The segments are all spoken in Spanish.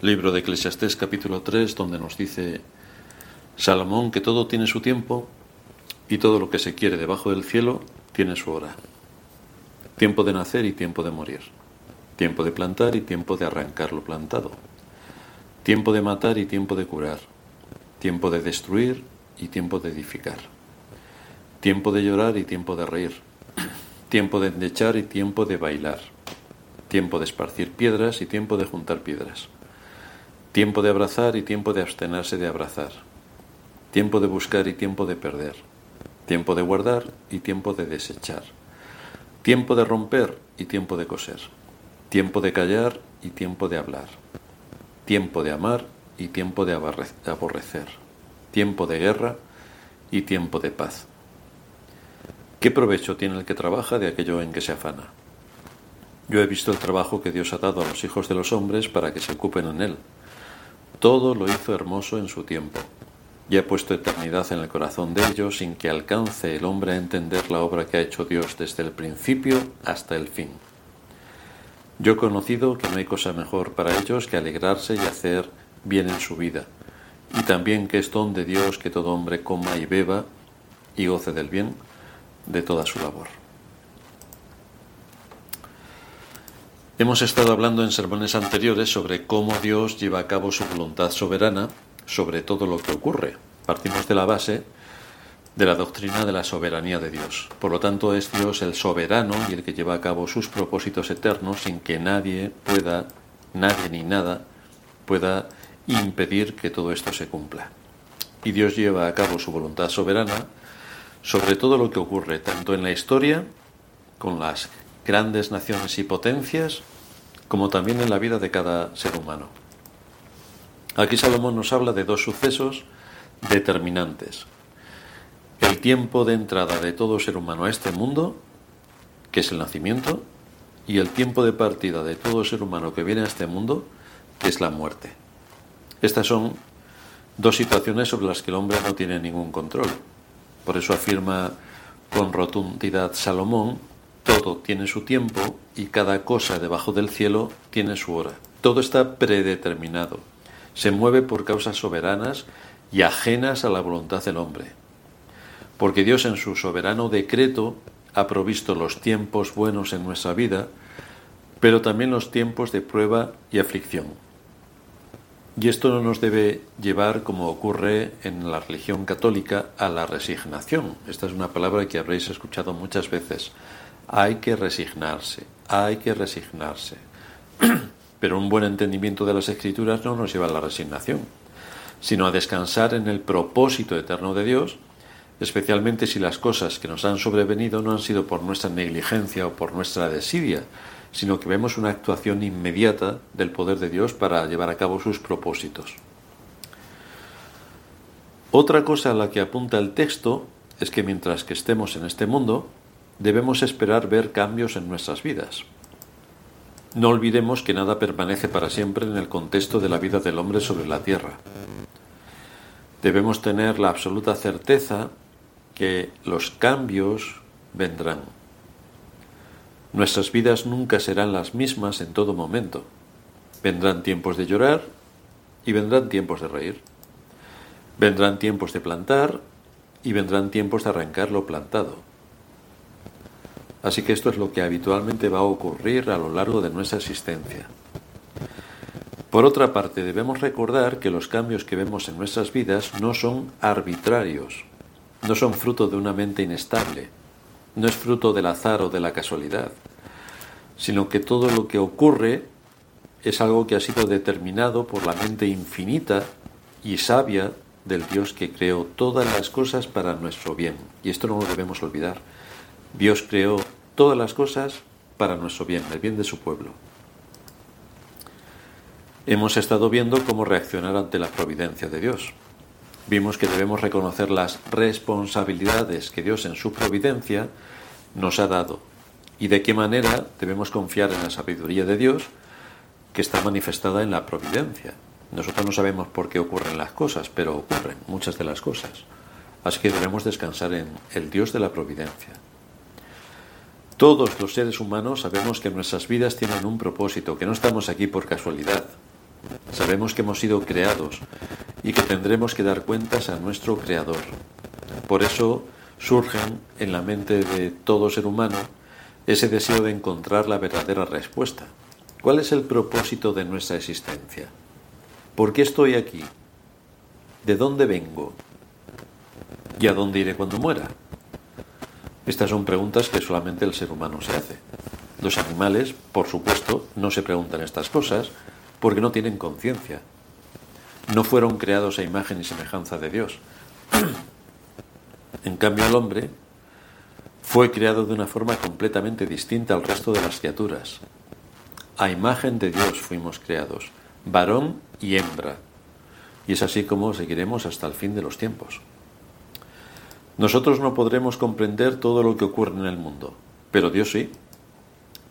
Libro de Eclesiastés capítulo 3, donde nos dice Salomón que todo tiene su tiempo y todo lo que se quiere debajo del cielo tiene su hora. Tiempo de nacer y tiempo de morir. Tiempo de plantar y tiempo de arrancar lo plantado. Tiempo de matar y tiempo de curar. Tiempo de destruir y tiempo de edificar. Tiempo de llorar y tiempo de reír. Tiempo de endechar y tiempo de bailar. Tiempo de esparcir piedras y tiempo de juntar piedras Tiempo de abrazar y tiempo de abstenerse de abrazar. Tiempo de buscar y tiempo de perder. Tiempo de guardar y tiempo de desechar. Tiempo de romper y tiempo de coser. Tiempo de callar y tiempo de hablar. Tiempo de amar y tiempo de aborrecer. Tiempo de guerra y tiempo de paz. ¿Qué provecho tiene el que trabaja de aquello en que se afana? Yo he visto el trabajo que Dios ha dado a los hijos de los hombres para que se ocupen en él todo lo hizo hermoso en su tiempo, y ha puesto eternidad en el corazón de ellos sin que alcance el hombre a entender la obra que ha hecho Dios desde el principio hasta el fin. Yo he conocido que no hay cosa mejor para ellos que alegrarse y hacer bien en su vida, y también que es don de Dios que todo hombre coma y beba y goce del bien de toda su labor. Hemos estado hablando en sermones anteriores sobre cómo Dios lleva a cabo su voluntad soberana sobre todo lo que ocurre. Partimos de la base de la doctrina de la soberanía de Dios. Por lo tanto, es Dios el soberano y el que lleva a cabo sus propósitos eternos sin que nadie pueda, nadie ni nada pueda impedir que todo esto se cumpla. Y Dios lleva a cabo su voluntad soberana sobre todo lo que ocurre, tanto en la historia, con las grandes naciones y potencias, como también en la vida de cada ser humano. Aquí Salomón nos habla de dos sucesos determinantes. El tiempo de entrada de todo ser humano a este mundo, que es el nacimiento, y el tiempo de partida de todo ser humano que viene a este mundo, que es la muerte. Estas son dos situaciones sobre las que el hombre no tiene ningún control. Por eso afirma con rotundidad Salomón todo tiene su tiempo y cada cosa debajo del cielo tiene su hora. Todo está predeterminado. Se mueve por causas soberanas y ajenas a la voluntad del hombre. Porque Dios en su soberano decreto ha provisto los tiempos buenos en nuestra vida, pero también los tiempos de prueba y aflicción. Y esto no nos debe llevar, como ocurre en la religión católica, a la resignación. Esta es una palabra que habréis escuchado muchas veces. Hay que resignarse, hay que resignarse. Pero un buen entendimiento de las escrituras no nos lleva a la resignación, sino a descansar en el propósito eterno de Dios, especialmente si las cosas que nos han sobrevenido no han sido por nuestra negligencia o por nuestra desidia, sino que vemos una actuación inmediata del poder de Dios para llevar a cabo sus propósitos. Otra cosa a la que apunta el texto es que mientras que estemos en este mundo, debemos esperar ver cambios en nuestras vidas. No olvidemos que nada permanece para siempre en el contexto de la vida del hombre sobre la tierra. Debemos tener la absoluta certeza que los cambios vendrán. Nuestras vidas nunca serán las mismas en todo momento. Vendrán tiempos de llorar y vendrán tiempos de reír. Vendrán tiempos de plantar y vendrán tiempos de arrancar lo plantado. Así que esto es lo que habitualmente va a ocurrir a lo largo de nuestra existencia. Por otra parte, debemos recordar que los cambios que vemos en nuestras vidas no son arbitrarios, no son fruto de una mente inestable, no es fruto del azar o de la casualidad, sino que todo lo que ocurre es algo que ha sido determinado por la mente infinita y sabia del Dios que creó todas las cosas para nuestro bien. Y esto no lo debemos olvidar. Dios creó todas las cosas para nuestro bien, el bien de su pueblo. Hemos estado viendo cómo reaccionar ante la providencia de Dios. Vimos que debemos reconocer las responsabilidades que Dios en su providencia nos ha dado y de qué manera debemos confiar en la sabiduría de Dios que está manifestada en la providencia. Nosotros no sabemos por qué ocurren las cosas, pero ocurren muchas de las cosas. Así que debemos descansar en el Dios de la providencia. Todos los seres humanos sabemos que nuestras vidas tienen un propósito, que no estamos aquí por casualidad. Sabemos que hemos sido creados y que tendremos que dar cuentas a nuestro Creador. Por eso surgen en la mente de todo ser humano ese deseo de encontrar la verdadera respuesta. ¿Cuál es el propósito de nuestra existencia? ¿Por qué estoy aquí? ¿De dónde vengo? ¿Y a dónde iré cuando muera? Estas son preguntas que solamente el ser humano se hace. Los animales, por supuesto, no se preguntan estas cosas porque no tienen conciencia. No fueron creados a imagen y semejanza de Dios. en cambio, el hombre fue creado de una forma completamente distinta al resto de las criaturas. A imagen de Dios fuimos creados, varón y hembra. Y es así como seguiremos hasta el fin de los tiempos. Nosotros no podremos comprender todo lo que ocurre en el mundo, pero Dios sí.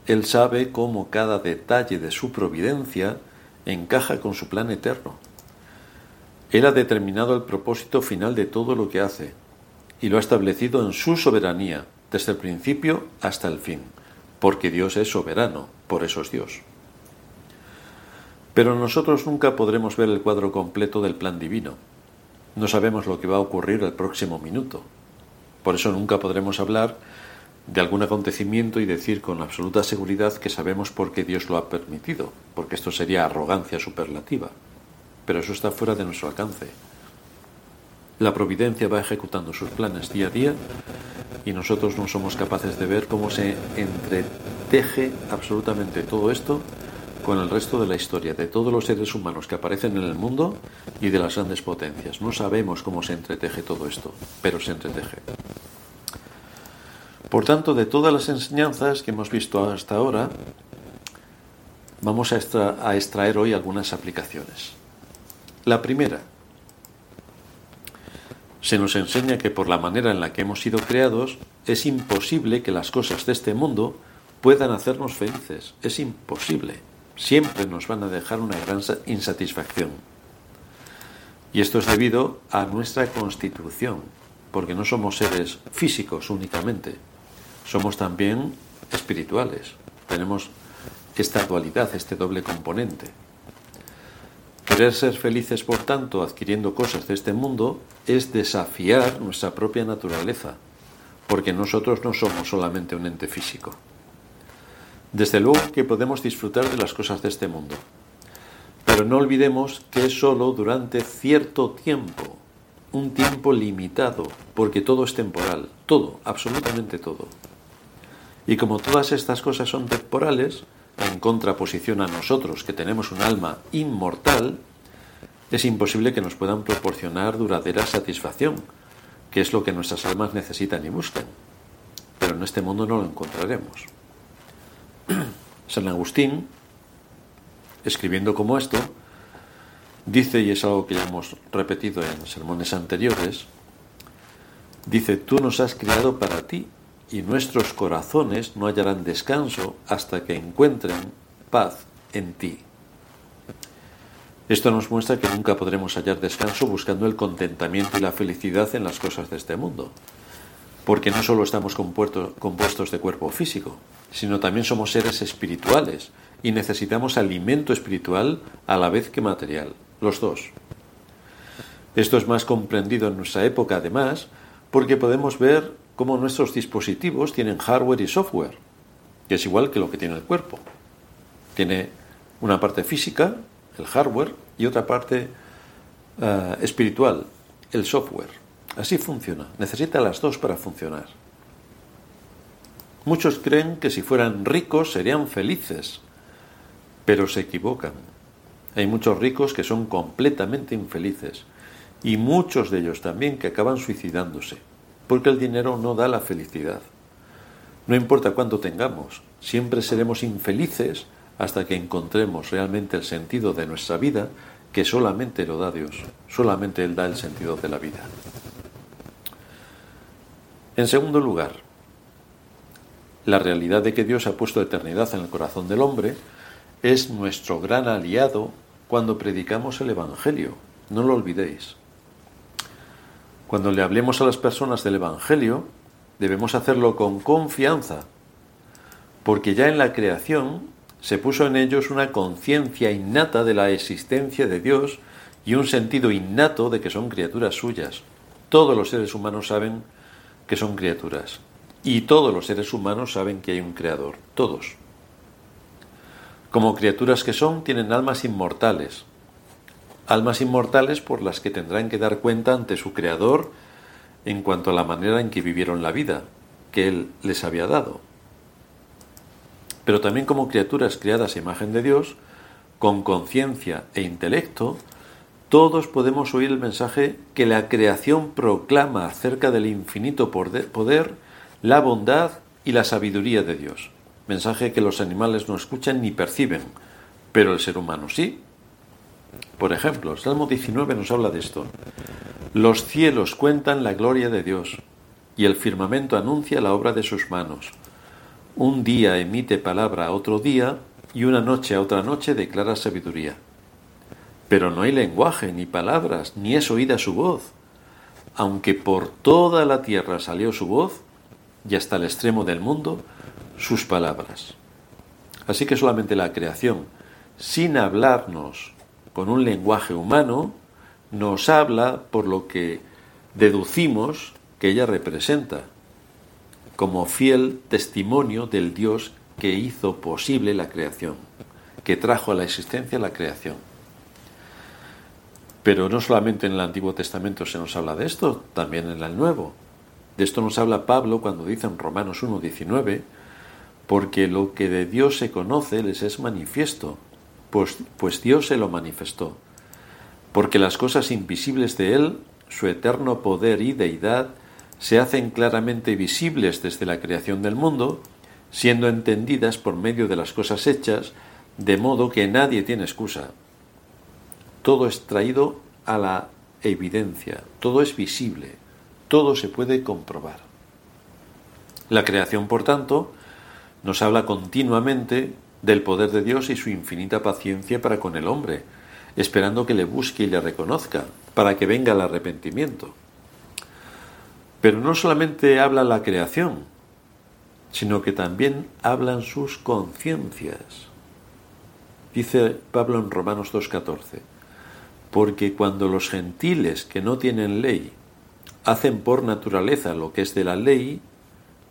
Él sabe cómo cada detalle de su providencia encaja con su plan eterno. Él ha determinado el propósito final de todo lo que hace y lo ha establecido en su soberanía, desde el principio hasta el fin, porque Dios es soberano, por eso es Dios. Pero nosotros nunca podremos ver el cuadro completo del plan divino. No sabemos lo que va a ocurrir el próximo minuto. Por eso nunca podremos hablar de algún acontecimiento y decir con absoluta seguridad que sabemos por qué Dios lo ha permitido, porque esto sería arrogancia superlativa. Pero eso está fuera de nuestro alcance. La providencia va ejecutando sus planes día a día y nosotros no somos capaces de ver cómo se entreteje absolutamente todo esto con el resto de la historia de todos los seres humanos que aparecen en el mundo y de las grandes potencias. No sabemos cómo se entreteje todo esto, pero se entreteje. Por tanto, de todas las enseñanzas que hemos visto hasta ahora, vamos a, extraer hoy algunas aplicaciones. La primera, se nos enseña que por la manera en la que hemos sido creados, es imposible que las cosas de este mundo puedan hacernos felices. Es imposible siempre nos van a dejar una gran insatisfacción. Y esto es debido a nuestra constitución, porque no somos seres físicos únicamente, somos también espirituales. Tenemos esta dualidad, este doble componente. Querer ser felices, por tanto, adquiriendo cosas de este mundo, es desafiar nuestra propia naturaleza, porque nosotros no somos solamente un ente físico. Desde luego que podemos disfrutar de las cosas de este mundo, pero no olvidemos que es solo durante cierto tiempo, un tiempo limitado, porque todo es temporal, todo, absolutamente todo. Y como todas estas cosas son temporales, en contraposición a nosotros que tenemos un alma inmortal, es imposible que nos puedan proporcionar duradera satisfacción, que es lo que nuestras almas necesitan y buscan. Pero en este mundo no lo encontraremos. San Agustín, escribiendo como esto, dice, y es algo que ya hemos repetido en sermones anteriores, dice, tú nos has creado para ti y nuestros corazones no hallarán descanso hasta que encuentren paz en ti. Esto nos muestra que nunca podremos hallar descanso buscando el contentamiento y la felicidad en las cosas de este mundo, porque no solo estamos compuestos de cuerpo físico, sino también somos seres espirituales y necesitamos alimento espiritual a la vez que material, los dos. Esto es más comprendido en nuestra época, además, porque podemos ver cómo nuestros dispositivos tienen hardware y software, que es igual que lo que tiene el cuerpo. Tiene una parte física, el hardware, y otra parte eh, espiritual, el software. Así funciona. Necesita las dos para funcionar. Muchos creen que si fueran ricos serían felices, pero se equivocan. Hay muchos ricos que son completamente infelices y muchos de ellos también que acaban suicidándose, porque el dinero no da la felicidad. No importa cuánto tengamos, siempre seremos infelices hasta que encontremos realmente el sentido de nuestra vida, que solamente lo da Dios, solamente Él da el sentido de la vida. En segundo lugar, la realidad de que Dios ha puesto eternidad en el corazón del hombre es nuestro gran aliado cuando predicamos el Evangelio. No lo olvidéis. Cuando le hablemos a las personas del Evangelio, debemos hacerlo con confianza, porque ya en la creación se puso en ellos una conciencia innata de la existencia de Dios y un sentido innato de que son criaturas suyas. Todos los seres humanos saben que son criaturas. Y todos los seres humanos saben que hay un creador. Todos. Como criaturas que son, tienen almas inmortales. Almas inmortales por las que tendrán que dar cuenta ante su creador en cuanto a la manera en que vivieron la vida que él les había dado. Pero también como criaturas creadas a imagen de Dios, con conciencia e intelecto, todos podemos oír el mensaje que la creación proclama acerca del infinito poder, la bondad y la sabiduría de Dios. Mensaje que los animales no escuchan ni perciben, pero el ser humano sí. Por ejemplo, el Salmo 19 nos habla de esto. Los cielos cuentan la gloria de Dios, y el firmamento anuncia la obra de sus manos. Un día emite palabra a otro día, y una noche a otra noche declara sabiduría. Pero no hay lenguaje, ni palabras, ni es oída su voz. Aunque por toda la tierra salió su voz, y hasta el extremo del mundo, sus palabras. Así que solamente la creación, sin hablarnos con un lenguaje humano, nos habla por lo que deducimos que ella representa, como fiel testimonio del Dios que hizo posible la creación, que trajo a la existencia la creación. Pero no solamente en el Antiguo Testamento se nos habla de esto, también en el Nuevo. De esto nos habla Pablo cuando dice en Romanos 1.19, porque lo que de Dios se conoce les es manifiesto, pues, pues Dios se lo manifestó. Porque las cosas invisibles de Él, su eterno poder y deidad, se hacen claramente visibles desde la creación del mundo, siendo entendidas por medio de las cosas hechas, de modo que nadie tiene excusa todo es traído a la evidencia, todo es visible, todo se puede comprobar. La creación, por tanto, nos habla continuamente del poder de Dios y su infinita paciencia para con el hombre, esperando que le busque y le reconozca, para que venga el arrepentimiento. Pero no solamente habla la creación, sino que también hablan sus conciencias. Dice Pablo en Romanos 2.14, porque cuando los gentiles que no tienen ley hacen por naturaleza lo que es de la ley,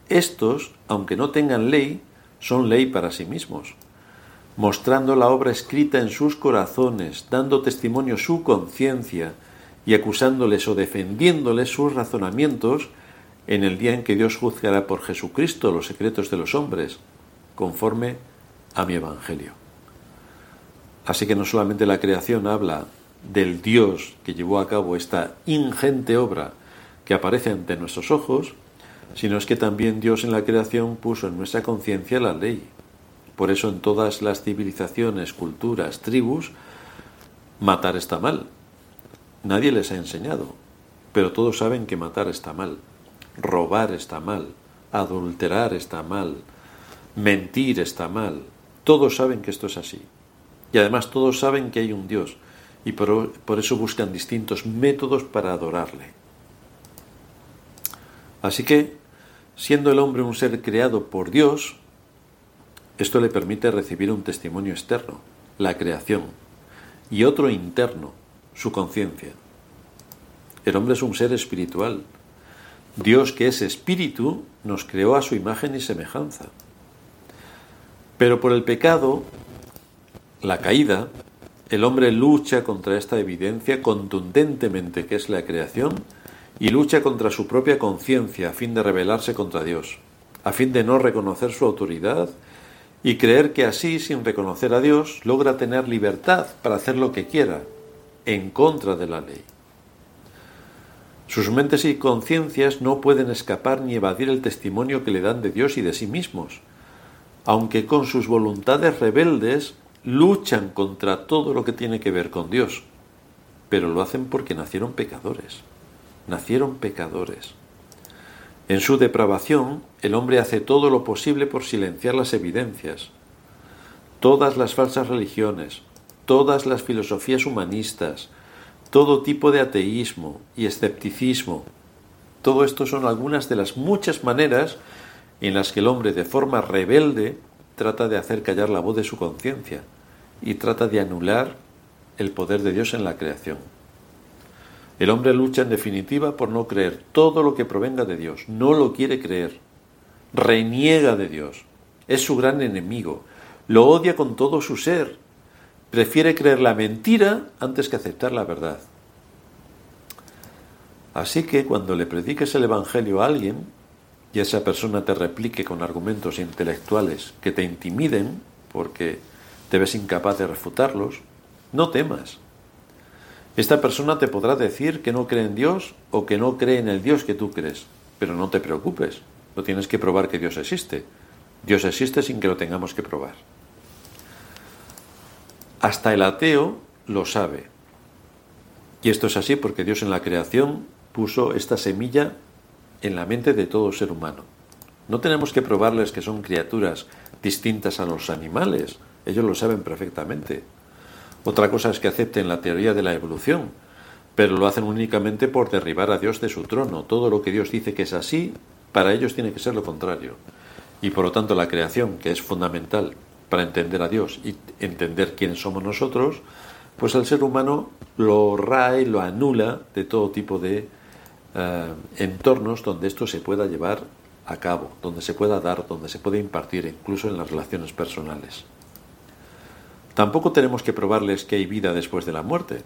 estos, aunque no tengan ley, son ley para sí mismos, mostrando la obra escrita en sus corazones, dando testimonio su conciencia y acusándoles o defendiéndoles sus razonamientos en el día en que Dios juzgará por Jesucristo los secretos de los hombres, conforme a mi Evangelio. Así que no solamente la creación habla del Dios que llevó a cabo esta ingente obra que aparece ante nuestros ojos, sino es que también Dios en la creación puso en nuestra conciencia la ley. Por eso en todas las civilizaciones, culturas, tribus, matar está mal. Nadie les ha enseñado, pero todos saben que matar está mal, robar está mal, adulterar está mal, mentir está mal. Todos saben que esto es así. Y además todos saben que hay un Dios y por, eso buscan distintos métodos para adorarle. Así que, siendo el hombre un ser creado por Dios, esto le permite recibir un testimonio externo, la creación, y otro interno, su conciencia. El hombre es un ser espiritual. Dios, que es espíritu, nos creó a su imagen y semejanza. Pero por el pecado, la caída, el hombre lucha contra esta evidencia contundentemente que es la creación y lucha contra su propia conciencia a fin de rebelarse contra Dios, a fin de no reconocer su autoridad y creer que así, sin reconocer a Dios, logra tener libertad para hacer lo que quiera, en contra de la ley. Sus mentes y conciencias no pueden escapar ni evadir el testimonio que le dan de Dios y de sí mismos, aunque con sus voluntades rebeldes luchan contra todo lo que tiene que ver con Dios, pero lo hacen porque nacieron pecadores, nacieron pecadores. En su depravación, el hombre hace todo lo posible por silenciar las evidencias. Todas las falsas religiones, todas las filosofías humanistas, todo tipo de ateísmo y escepticismo, todo esto son algunas de las muchas maneras en las que el hombre de forma rebelde trata de hacer callar la voz de su conciencia y trata de anular el poder de Dios en la creación. El hombre lucha en definitiva por no creer todo lo que provenga de Dios, no lo quiere creer, reniega de Dios, es su gran enemigo, lo odia con todo su ser, prefiere creer la mentira antes que aceptar la verdad. Así que cuando le prediques el Evangelio a alguien y esa persona te replique con argumentos intelectuales que te intimiden porque te ves incapaz de refutarlos, no temas. Esta persona te podrá decir que no cree en Dios o que no cree en el Dios que tú crees, pero no te preocupes, no tienes que probar que Dios existe. Dios existe sin que lo tengamos que probar. Hasta el ateo lo sabe. Y esto es así porque Dios en la creación puso esta semilla en la mente de todo ser humano. No tenemos que probarles que son criaturas distintas a los animales, ellos lo saben perfectamente. Otra cosa es que acepten la teoría de la evolución, pero lo hacen únicamente por derribar a Dios de su trono. Todo lo que Dios dice que es así, para ellos tiene que ser lo contrario. Y por lo tanto la creación, que es fundamental para entender a Dios y entender quiénes somos nosotros, pues el ser humano lo rae, lo anula de todo tipo de eh, entornos donde esto se pueda llevar a cabo, donde se pueda dar, donde se pueda impartir, incluso en las relaciones personales. Tampoco tenemos que probarles que hay vida después de la muerte.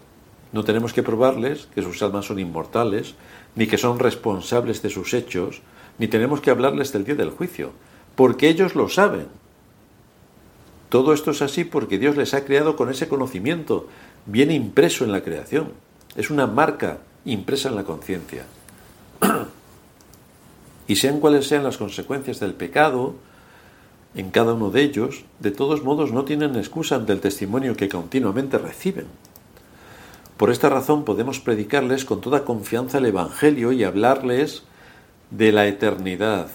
No tenemos que probarles que sus almas son inmortales, ni que son responsables de sus hechos, ni tenemos que hablarles del día del juicio, porque ellos lo saben. Todo esto es así porque Dios les ha creado con ese conocimiento, bien impreso en la creación. Es una marca impresa en la conciencia. y sean cuales sean las consecuencias del pecado, en cada uno de ellos, de todos modos no tienen excusa ante el testimonio que continuamente reciben. Por esta razón podemos predicarles con toda confianza el Evangelio y hablarles de la eternidad,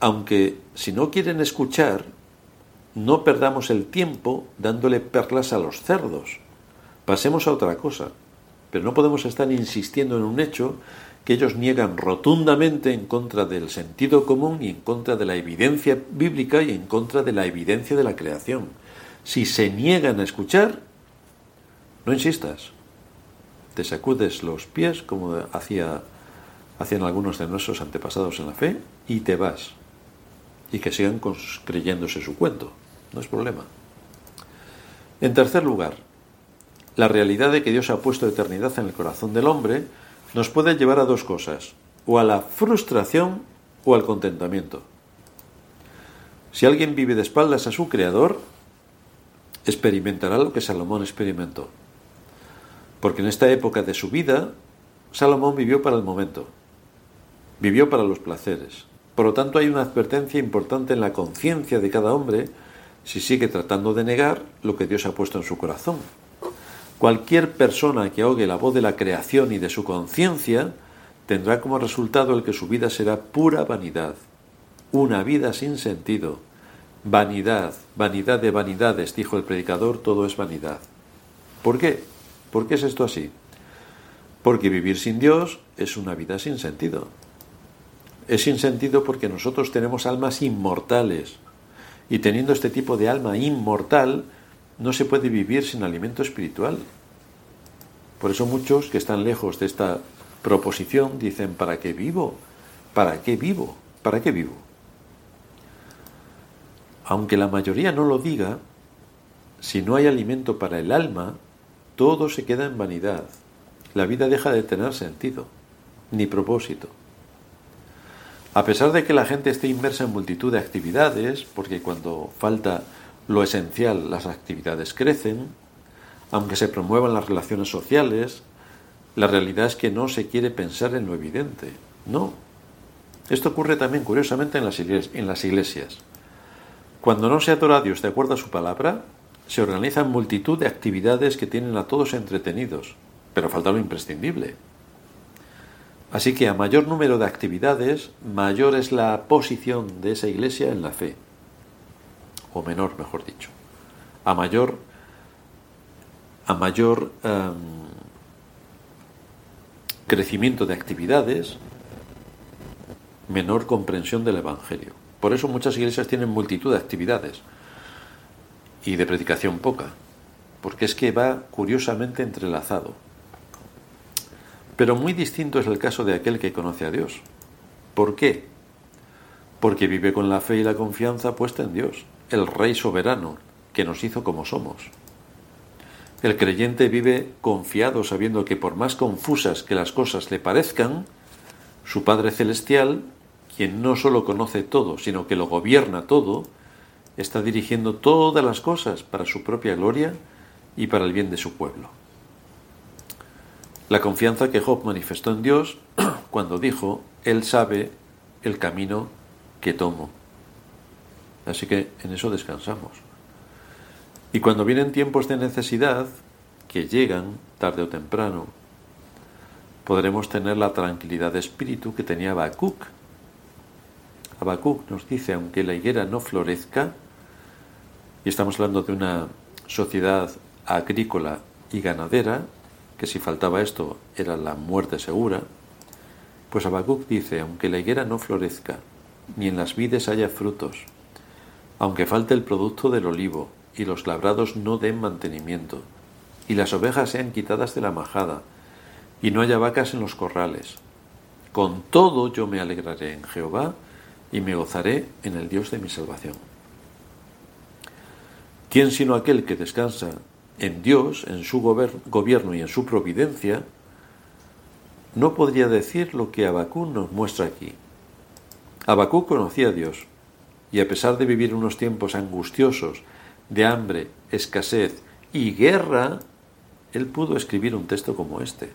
aunque si no quieren escuchar, no perdamos el tiempo dándole perlas a los cerdos. Pasemos a otra cosa, pero no podemos estar insistiendo en un hecho que ellos niegan rotundamente en contra del sentido común y en contra de la evidencia bíblica y en contra de la evidencia de la creación. Si se niegan a escuchar, no insistas. Te sacudes los pies como hacía, hacían algunos de nuestros antepasados en la fe y te vas. Y que sigan creyéndose su cuento. No es problema. En tercer lugar, la realidad de que Dios ha puesto eternidad en el corazón del hombre nos puede llevar a dos cosas, o a la frustración o al contentamiento. Si alguien vive de espaldas a su Creador, experimentará lo que Salomón experimentó. Porque en esta época de su vida, Salomón vivió para el momento, vivió para los placeres. Por lo tanto, hay una advertencia importante en la conciencia de cada hombre si sigue tratando de negar lo que Dios ha puesto en su corazón. Cualquier persona que ahogue la voz de la creación y de su conciencia tendrá como resultado el que su vida será pura vanidad, una vida sin sentido. Vanidad, vanidad de vanidades, dijo el predicador, todo es vanidad. ¿Por qué? ¿Por qué es esto así? Porque vivir sin Dios es una vida sin sentido. Es sin sentido porque nosotros tenemos almas inmortales. Y teniendo este tipo de alma inmortal, no se puede vivir sin alimento espiritual. Por eso muchos que están lejos de esta proposición dicen, ¿para qué vivo? ¿Para qué vivo? ¿Para qué vivo? Aunque la mayoría no lo diga, si no hay alimento para el alma, todo se queda en vanidad. La vida deja de tener sentido, ni propósito. A pesar de que la gente esté inmersa en multitud de actividades, porque cuando falta lo esencial, las actividades crecen, aunque se promuevan las relaciones sociales, la realidad es que no se quiere pensar en lo evidente. No. Esto ocurre también curiosamente en las, iglesias. Cuando no se adora a Dios de acuerdo a su palabra, se organizan multitud de actividades que tienen a todos entretenidos, pero falta lo imprescindible. Así que a mayor número de actividades, mayor es la posición de esa iglesia en la fe o menor, mejor dicho. A mayor, a mayor em, crecimiento de actividades, menor comprensión del Evangelio. Por eso muchas iglesias tienen multitud de actividades, y de predicación poca, porque es que va curiosamente entrelazado. Pero muy distinto es el caso de aquel que conoce a Dios. ¿Por qué? Porque vive con la fe y la confianza puesta en Dios, el Rey soberano, que nos hizo como somos. El creyente vive confiado sabiendo que por más confusas que las cosas le parezcan, su Padre Celestial, quien no solo conoce todo, sino que lo gobierna todo, está dirigiendo todas las cosas para su propia gloria y para el bien de su pueblo. La confianza que Job manifestó en Dios cuando dijo, Él sabe el camino que tomo. Así que en eso descansamos. Y cuando vienen tiempos de necesidad, que llegan tarde o temprano, podremos tener la tranquilidad de espíritu que tenía Habacuc. Habacuc nos dice, aunque la higuera no florezca, y estamos hablando de una sociedad agrícola y ganadera, que si faltaba esto era la muerte segura, pues Habacuc dice, aunque la higuera no florezca, ni en las vides haya frutos, aunque falte el producto del olivo, y los labrados no den mantenimiento, y las ovejas sean quitadas de la majada, y no haya vacas en los corrales. Con todo yo me alegraré en Jehová, y me gozaré en el Dios de mi salvación. ¿Quién sino aquel que descansa en Dios, en su gobierno y en su providencia, no podría decir lo que Abacú nos muestra aquí. Abacú conocía a Dios, y a pesar de vivir unos tiempos angustiosos, de hambre, escasez y guerra, él pudo escribir un texto como este.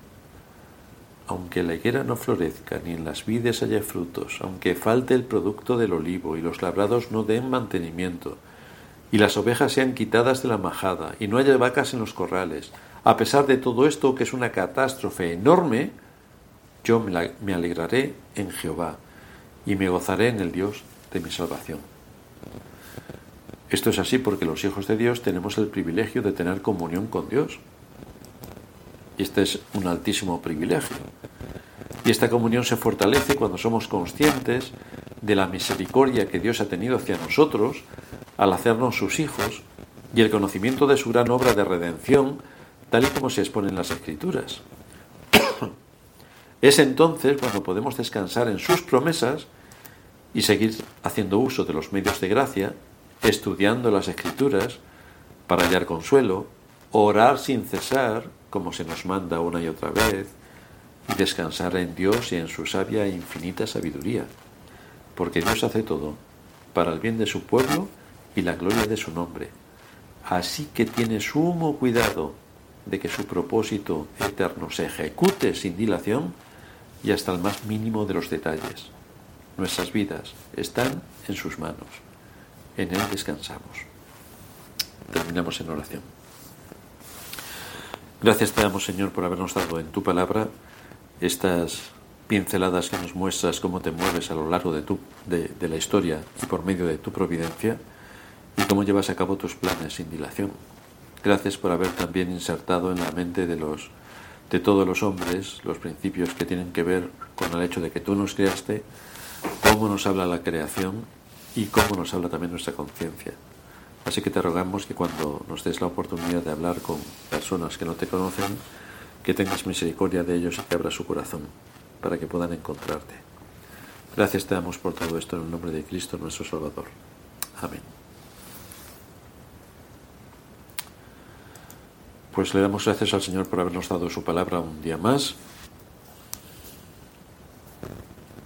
Aunque la higuera no florezca, ni en las vides haya frutos, aunque falte el producto del olivo y los labrados no den mantenimiento, y las ovejas sean quitadas de la majada, y no haya vacas en los corrales, a pesar de todo esto, que es una catástrofe enorme, yo me, alegraré en Jehová, y me gozaré en el Dios de mi salvación. Esto es así porque los hijos de Dios tenemos el privilegio de tener comunión con Dios. Y este es un altísimo privilegio. Y esta comunión se fortalece cuando somos conscientes de la misericordia que Dios ha tenido hacia nosotros al hacernos sus hijos y el conocimiento de su gran obra de redención, tal y como se expone en las Escrituras. es entonces cuando podemos descansar en sus promesas y seguir haciendo uso de los medios de gracia, estudiando las Escrituras para hallar consuelo, orar sin cesar, como se nos manda una y otra vez, y descansar en Dios y en su sabia e infinita sabiduría, porque Dios hace todo para el bien de su pueblo y la gloria de su nombre. Así que tiene sumo cuidado de que su propósito eterno se ejecute sin dilación y hasta el más mínimo de los detalles. Nuestras vidas están en sus manos. En Él descansamos. Terminamos en oración. Gracias te damos, Señor, por habernos dado en tu palabra estas pinceladas que nos muestras cómo te mueves a lo largo de, tu, de, la historia y por medio de tu providencia y cómo llevas a cabo tus planes sin dilación. Gracias por haber también insertado en la mente de los de todos los hombres los principios que tienen que ver con el hecho de que tú nos creaste, cómo nos habla la creación y cómo nos habla también nuestra conciencia. Así que te rogamos que cuando nos des la oportunidad de hablar con personas que no te conocen, que tengas misericordia de ellos y que abras su corazón para que puedan encontrarte. Gracias te damos por todo esto en el nombre de Cristo nuestro Salvador. Amén. Pues le damos gracias al Señor por habernos dado su palabra un día más